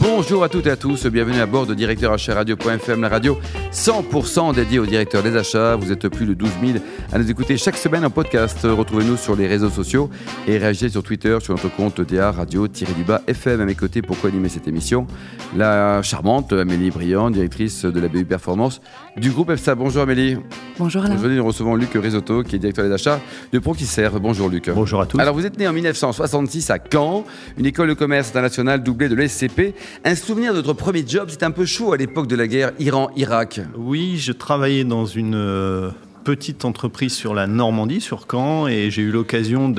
Bonjour à toutes et à tous, bienvenue à bord de Directeur Radio.fm, la radio 100% dédiée au directeur des achats. Vous êtes plus de 12 000 à nous écouter chaque semaine en podcast. Retrouvez-nous sur les réseaux sociaux et réagissez sur Twitter sur notre compte DA Radio-du-bas FM. À mes côtés, pour animer cette émission, la charmante Amélie Briand, directrice de la BU Performance du groupe EFSA. Bonjour Amélie. Bonjour Alain. Aujourd'hui, nous recevons Luc Risotto, qui est directeur des achats de Proquiser. Bonjour Luc. Bonjour à tous. Alors, vous êtes né en 1966 à Caen, une école de commerce internationale doublée de l'SCP. Un souvenir de votre premier job, c'était un peu chaud à l'époque de la guerre Iran-Irak. Oui, je travaillais dans une euh, petite entreprise sur la Normandie, sur Caen, et j'ai eu l'occasion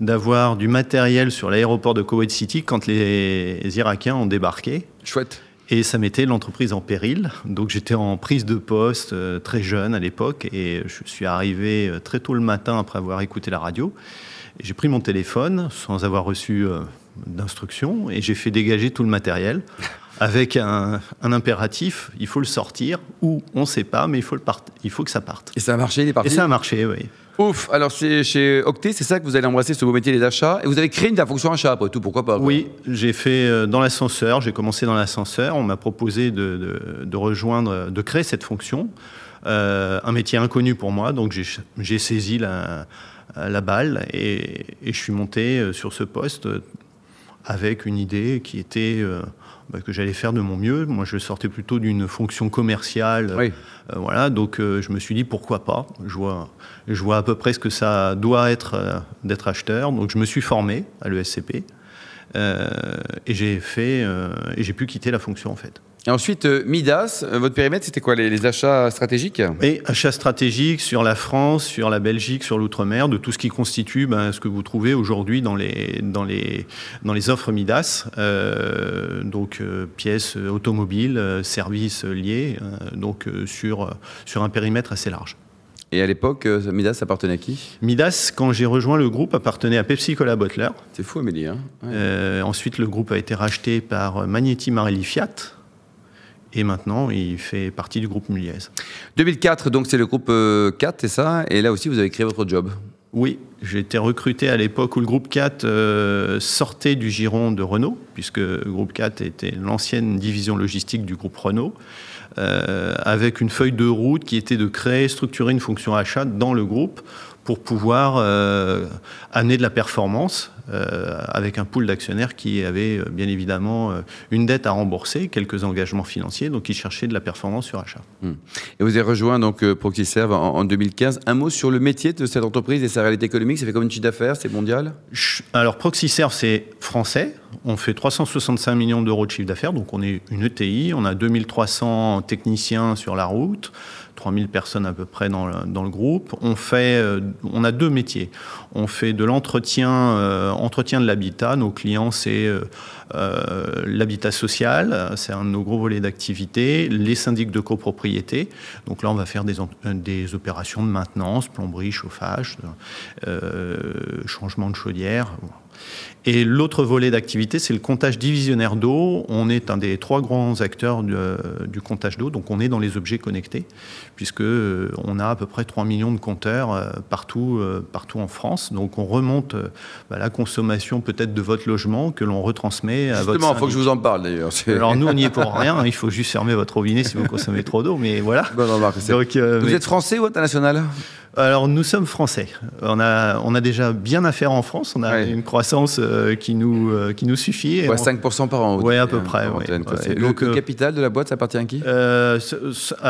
d'avoir du matériel sur l'aéroport de Kuwait City quand les Irakiens ont débarqué. Chouette. Et ça mettait l'entreprise en péril. Donc j'étais en prise de poste euh, très jeune à l'époque et je suis arrivé euh, très tôt le matin après avoir écouté la radio. J'ai pris mon téléphone sans avoir reçu d'instructions et j'ai fait dégager tout le matériel avec un, impératif, il faut le sortir, ou on ne sait pas, mais il faut, le il faut que ça parte. Et ça a marché, il est parti Et ça a marché, oui. Ouf, alors c'est chez Octet, c'est ça que vous allez embrasser ce beau métier des achats, et vous avez créé une fonction achat après tout, pourquoi pas Oui, j'ai fait euh, dans l'ascenseur, j'ai commencé dans l'ascenseur, on m'a proposé de, de, rejoindre, de créer cette fonction, euh, un métier inconnu pour moi, donc j'ai saisi la, la balle et, et, je suis monté euh, sur ce poste avec une idée qui était euh, bah, que j'allais faire de mon mieux. Moi, je sortais plutôt d'une fonction commerciale. Euh, voilà, donc euh, je me suis dit pourquoi pas? Je vois, je vois à peu près ce que ça doit être d'être acheteur. Donc je me suis formé à l'ESCP et j'ai fait et j'ai pu quitter la fonction en fait. Et ensuite, euh, Midas, euh, votre périmètre, c'était quoi les, achats stratégiques Oui, achats stratégiques sur la France, sur la Belgique, sur l'outre-mer, de tout ce qui constitue ben, ce que vous trouvez aujourd'hui dans les, dans, les, dans les offres Midas, euh, donc pièces automobiles, services liés, donc sur, sur un périmètre assez large. Et à l'époque, Midas appartenait à qui? Midas, quand j'ai rejoint le groupe, appartenait à Pepsi Cola Bottler. C'est fou, Amélie. Hein ensuite, le groupe a été racheté par Magneti Marelli Fiat. Et maintenant, il fait partie du groupe Muliez. 2004, donc c'est le groupe 4, euh, c'est ça Et là aussi, vous avez créé votre job oui, j'ai été recruté à l'époque où le groupe 4 euh, sortait du giron de Renault, puisque le groupe 4 était l'ancienne division logistique du groupe Renault, euh, avec une feuille de route qui était de créer, structurer une fonction achat dans le groupe pour pouvoir amener de la performance euh, avec un pool d'actionnaires qui avait euh, bien évidemment euh, une dette à rembourser, quelques engagements financiers, donc qui cherchaient de la performance sur achat. Hmm. Et vous avez rejoint donc Proxiserve en, en, 2015. Un mot sur le métier de cette entreprise et sa réalité économique, ça fait comme une chiffre d'affaires, c'est mondial? Alors Proxiserve, c'est français. On fait 365 millions d'euros de chiffre d'affaires, donc on est une ETI, on a 2300 techniciens sur la route. 3000 personnes à peu près dans le, dans le groupe. On, fait, on a deux métiers. On fait de l'entretien entretien de l'habitat, nos clients, c'est euh, euh, l'habitat social, c'est un de nos gros volets d'activité, les syndics de copropriété. Donc là, on va faire des, des opérations de maintenance, plomberie, chauffage, euh, changement de chaudière. Et l'autre volet d'activité, c'est le comptage divisionnaire d'eau. On est un des trois grands acteurs du comptage d'eau, donc on est dans les objets connectés, puisque euh, on a à peu près 3 millions de compteurs euh, partout, euh, partout en France. Donc on remonte bah, la consommation peut-être de votre logement que l'on retransmet à votre Justement, il faut que je vous en parle d'ailleurs. Alors nous, on n'y est pour rien. Il faut juste fermer votre robinet si vous consommez trop d'eau, mais voilà. vous êtes français ou international? Alors nous sommes français. On a, on a déjà bien à faire en France. On a une croissance euh, qui, nous, euh, qui nous suffit. Ouais, 5% par an. Oui, à peu près. Donc, le, euh, capital de la boîte, ça appartient à qui? À,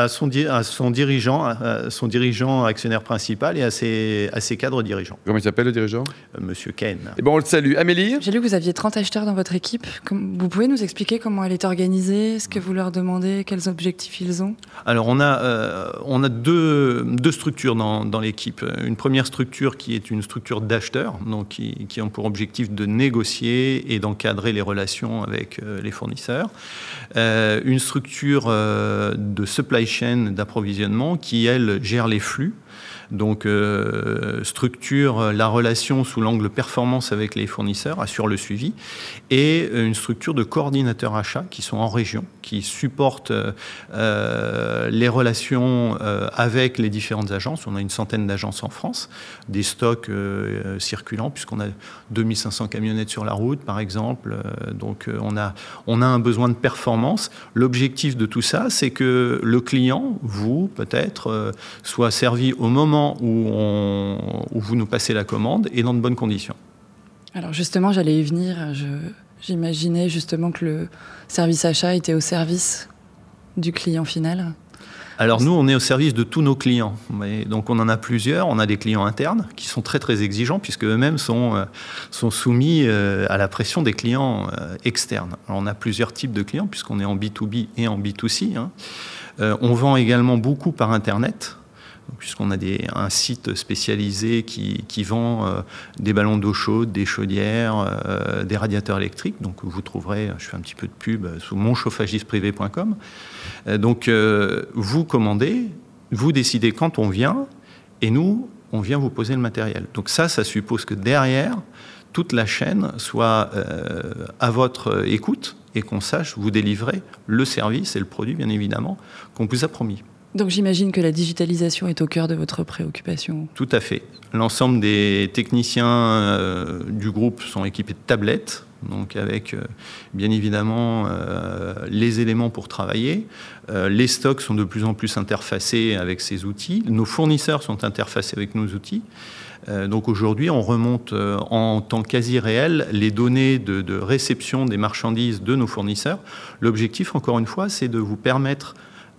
son, à son dirigeant, à son dirigeant actionnaire principal et à ses, à ses cadres dirigeants. Comment il s'appelle le dirigeant? Monsieur Ken. Et eh bon, on le salue. Amélie? J'ai lu que vous aviez 30 acheteurs dans votre équipe. Vous pouvez nous expliquer comment elle est organisée, ce que vous leur demandez, quels objectifs ils ont? Alors on a, on a deux, deux structures dans, dans l'équipe. Une première structure qui est une structure d'acheteurs, donc qui, ont pour objectif de négocier et d'encadrer les relations avec euh, les fournisseurs. Euh, une structure euh, de supply chain d'approvisionnement qui, elle, gère les flux. Donc euh, structure la relation sous l'angle performance avec les fournisseurs, assure le suivi, et une structure de coordinateurs achats qui sont en région, qui supportent euh, les relations avec les différentes agences. On a une centaine d'agences en France, des stocks circulants, puisqu'on a 2500 camionnettes sur la route, par exemple. donc on a, on a un besoin de performance. L'objectif de tout ça, c'est que le client, vous peut-être, soit servi au moment où, où, vous nous passez la commande et dans de bonnes conditions. Alors justement, j'allais y venir. J'imaginais justement que le service achat était au service du client final. Alors nous, on est au service de tous nos clients. Donc on en a plusieurs. On a des clients internes qui sont très très exigeants puisque eux-mêmes sont, euh, sont soumis euh, à la pression des clients euh, externes. on a plusieurs types de clients puisqu'on est en B2B et en B2C. Hein. On vend également beaucoup par Internet puisqu'on a un site spécialisé qui, vend euh, des ballons d'eau chaude, des chaudières, euh, des radiateurs électriques. Donc vous trouverez, je fais un petit peu de pub, sous monchauffagisprivé.com. Euh, donc vous commandez, vous décidez quand on vient, et nous, on vient vous poser le matériel. Donc ça, ça suppose que derrière, toute la chaîne soit à votre écoute et qu'on sache vous délivrer le service et le produit, bien évidemment, qu'on vous a promis. Donc j'imagine que la digitalisation est au cœur de votre préoccupation. Tout à fait. L'ensemble des techniciens euh, du groupe sont équipés de tablettes, donc avec euh, bien évidemment euh, les éléments pour travailler. les stocks sont de plus en plus interfacés avec ces outils. Nos fournisseurs sont interfacés avec nos outils. donc aujourd'hui, on remonte en temps quasi réel les données de, de réception des marchandises de nos fournisseurs. L'objectif, encore une fois, c'est de vous permettre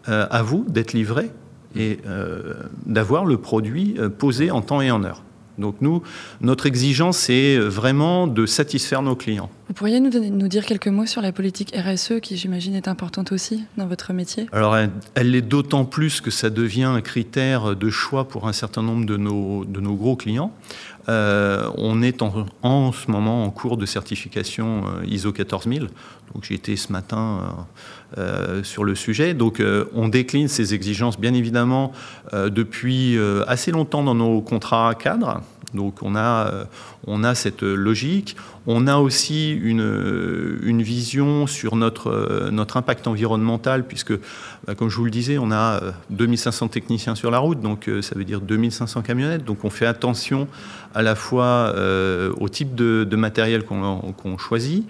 euh, à vous d'être livré et euh, d'avoir le produit euh, posé en temps et en heure. Donc nous, notre exigence, c'est vraiment de satisfaire nos clients. Vous pourriez nous, nous dire quelques mots sur la politique RSE, qui j'imagine est importante aussi dans votre métier? Alors elle, l'est d'autant plus que ça devient un critère de choix pour un certain nombre de nos, de nos gros clients. on est en, en, ce moment en cours de certification ISO 14000. Donc j'ai été ce matin euh, sur le sujet. Donc euh, on décline ces exigences bien évidemment euh, depuis assez longtemps dans nos contrats cadres. Donc on a, on a cette logique. On a aussi une, vision sur notre, notre impact environnemental, puisque, bah, comme je vous le disais, on a 2500 techniciens sur la route, donc ça veut dire 2500 camionnettes. Donc on fait attention à la fois au type de, matériel qu'on choisit,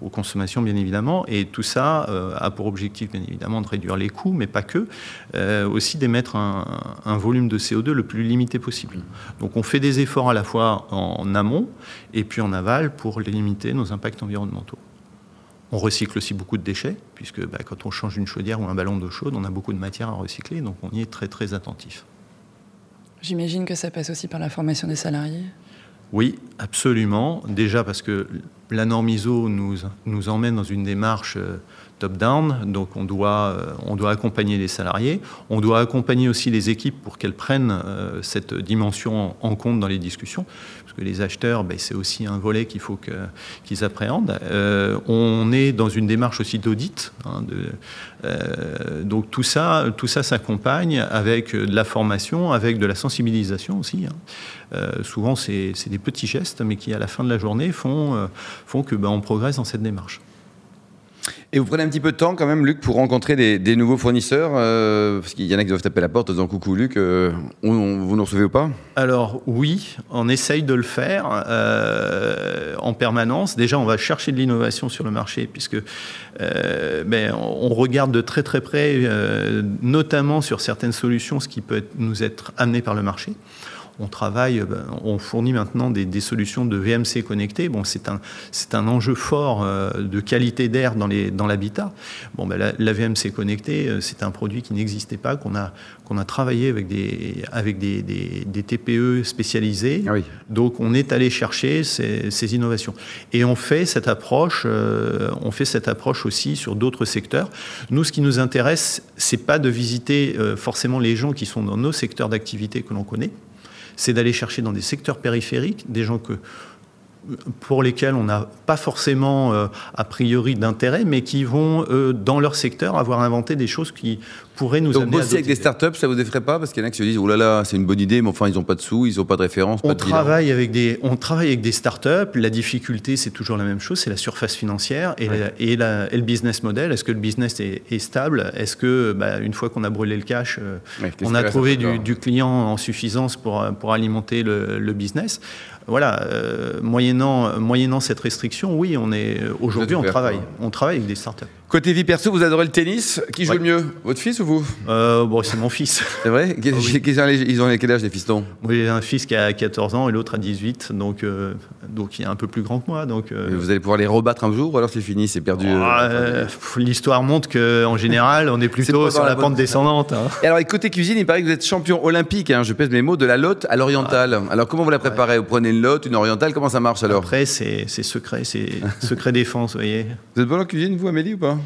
aux consommations bien évidemment, et tout ça a pour objectif, bien évidemment, de réduire les coûts, mais pas que, euh, aussi d'émettre un, volume de CO2 le plus limité possible. Donc on fait des efforts à la fois en amont et puis en aval pour limiter nos impacts environnementaux. On recycle aussi beaucoup de déchets, puisque bah, quand on change une chaudière ou un ballon d'eau chaude, on a beaucoup de matière à recycler, donc on y est très très attentif. J'imagine que ça passe aussi par la formation des salariés? Oui, absolument. Déjà parce que la norme ISO nous, emmène dans une démarche euh, top-down, donc on doit, euh, on doit accompagner les salariés, on doit accompagner aussi les équipes pour qu'elles prennent euh, cette dimension en compte dans les discussions, parce que les acheteurs, ben, c'est aussi un volet qu'il faut qu'ils appréhendent. On est dans une démarche aussi d'audit, hein, donc tout ça, tout ça s'accompagne avec de la formation, avec de la sensibilisation aussi. Hein. souvent, c'est des petits gestes, mais qui à la fin de la journée font, font que ben, on progresse dans cette démarche. Et vous prenez un petit peu de temps quand même, Luc, pour rencontrer des, nouveaux fournisseurs euh, Parce qu'il y en a qui doivent taper la porte en disant coucou Luc, euh, vous nous recevez ou pas? Alors oui, on essaye de le faire euh, en permanence. Déjà, on va chercher de l'innovation sur le marché, puisque ben, on regarde de très très près, notamment sur certaines solutions, ce qui peut nous être amené par le marché on travaille, on fournit maintenant des, solutions de VMC connectées. Bon, c'est un, c'est un enjeu fort euh, de qualité d'air dans, les, dans l'habitat. Bon, ben, la, VMC connectée, euh, c'est un produit qui n'existait pas, qu'on a, qu'on a travaillé avec des, avec des, des, TPE spécialisés. Ah Donc, on est allé chercher ces, ces, innovations. Et on fait cette approche, euh, on fait cette approche aussi sur d'autres secteurs. Nous, ce qui nous intéresse, c'est pas de visiter forcément les gens qui sont dans nos secteurs d'activité que l'on connaît, c'est d'aller chercher dans des secteurs périphériques des gens pour lesquels on n'a pas forcément euh, a priori d'intérêt, mais qui vont, euh, dans leur secteur, avoir inventé des choses qui pourrait nous Donc amener à bosser avec d'autres des startups, ça vous effraie pas? Parce qu'il y en a qui se disent, oh là là, c'est une bonne idée, mais enfin, ils n'ont pas de sous, ils n'ont pas de référence. On de travaille, avec des, on travaille avec des startups. La difficulté, c'est toujours la même chose, c'est la surface financière et, Ouais. la- et, la- et le business model. Est-ce que le business est, est stable? Est-ce que, bah, une fois qu'on a brûlé le cash, euh, Ouais, on a trouvé du, du client en suffisance pour, euh, pour alimenter le, le business? Voilà, euh, moyennant, moyennant cette restriction, oui, on est aujourd'hui, on travaille. On travaille avec des startups. Côté vie perso, vous adorez le tennis. Qui joue Ouais. le mieux Votre fils ou vous? Euh, bon, c'est mon fils. C'est vrai? Ah oui. Ils ont quel âge les fistons? Moi, j'ai un fils qui a 14 ans et l'autre a 18, donc, euh, donc il est un peu plus grand que moi. Donc, euh, Vous allez pouvoir les rebattre un jour ou alors c'est fini, c'est perdu Ah, pff, L'histoire montre qu'en général, on est plutôt sur la la pente descendante. hein. Et alors, et côté cuisine, il paraît que vous êtes champion olympique, hein, je pèse mes mots, de la lotte à l'orientale. Alors, comment vous la préparez? Vous prenez une lotte, une orientale, comment ça marche alors? Après, c'est c'est secret, c'est secret défense, vous voyez. Vous êtes bon en cuisine, vous, Amélie, ou pas?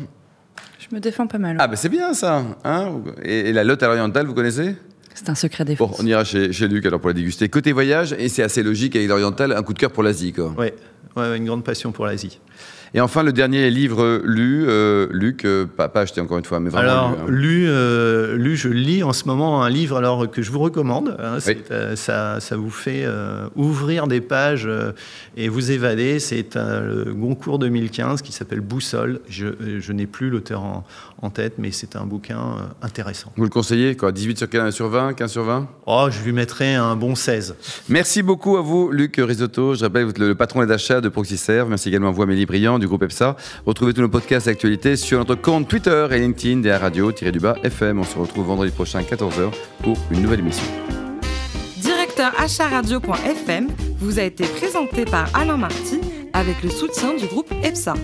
Je me défends pas mal. Ah, ben c'est bien ça hein et, et la lotte à l'orientale, vous connaissez? C'est un secret Bon, défense. on ira chez, chez Luc alors pour la déguster. Côté voyage, et c'est assez logique avec l'orientale, un coup de cœur pour l'Asie, quoi. Ouais, ouais, une grande passion pour l'Asie. Et enfin, le dernier livre lu, euh, Luc, euh, pas, pas acheté encore une fois, mais vraiment Alors, lu, hein. lu, euh, lu, je lis en ce moment un livre alors, que je vous recommande. hein. Oui. euh, ça, ça vous fait ouvrir des pages et vous évader. C'est le Goncourt 2015 qui s'appelle Boussole. Je, je n'ai plus l'auteur en, en tête, mais c'est un bouquin intéressant. Vous le conseillez, quoi 18 sur 15 sur 20, 15 sur 20 Oh, je lui mettrai un bon 16. Merci beaucoup à vous, Luc Risotto. Je rappelle, vous êtes le, le patron des achats de ProxyServe. Merci également à vous, Amélie Briand, du groupe EPSA. Retrouvez tous nos podcasts d'actualité sur notre compte Twitter et LinkedIn des Radio-du-Bas FM. On se retrouve vendredi prochain à 14h pour une nouvelle émission. Directeur acharadio.fm vous a été présenté par Alain Marty avec le soutien du groupe EPSA.